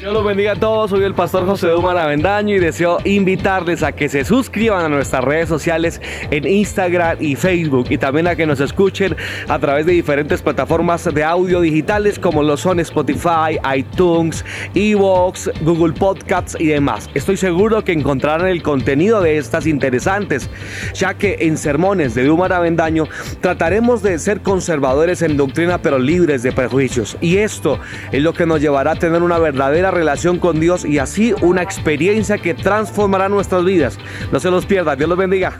Dios los bendiga a todos, soy el pastor José Dumar Avendaño y deseo invitarles a que se suscriban a nuestras redes sociales en Instagram y Facebook y también a que nos escuchen a través de diferentes plataformas de audio digitales como lo son Spotify, iTunes, Evox, Google Podcasts y demás. Estoy seguro que encontrarán el contenido de estas interesantes, ya que en sermones de Dumar Avendaño trataremos de ser conservadores en doctrina pero libres de prejuicios y esto es lo que nos llevará a tener una verdadera relación con Dios y así una experiencia que transformará nuestras vidas. No se los pierda, Dios los bendiga.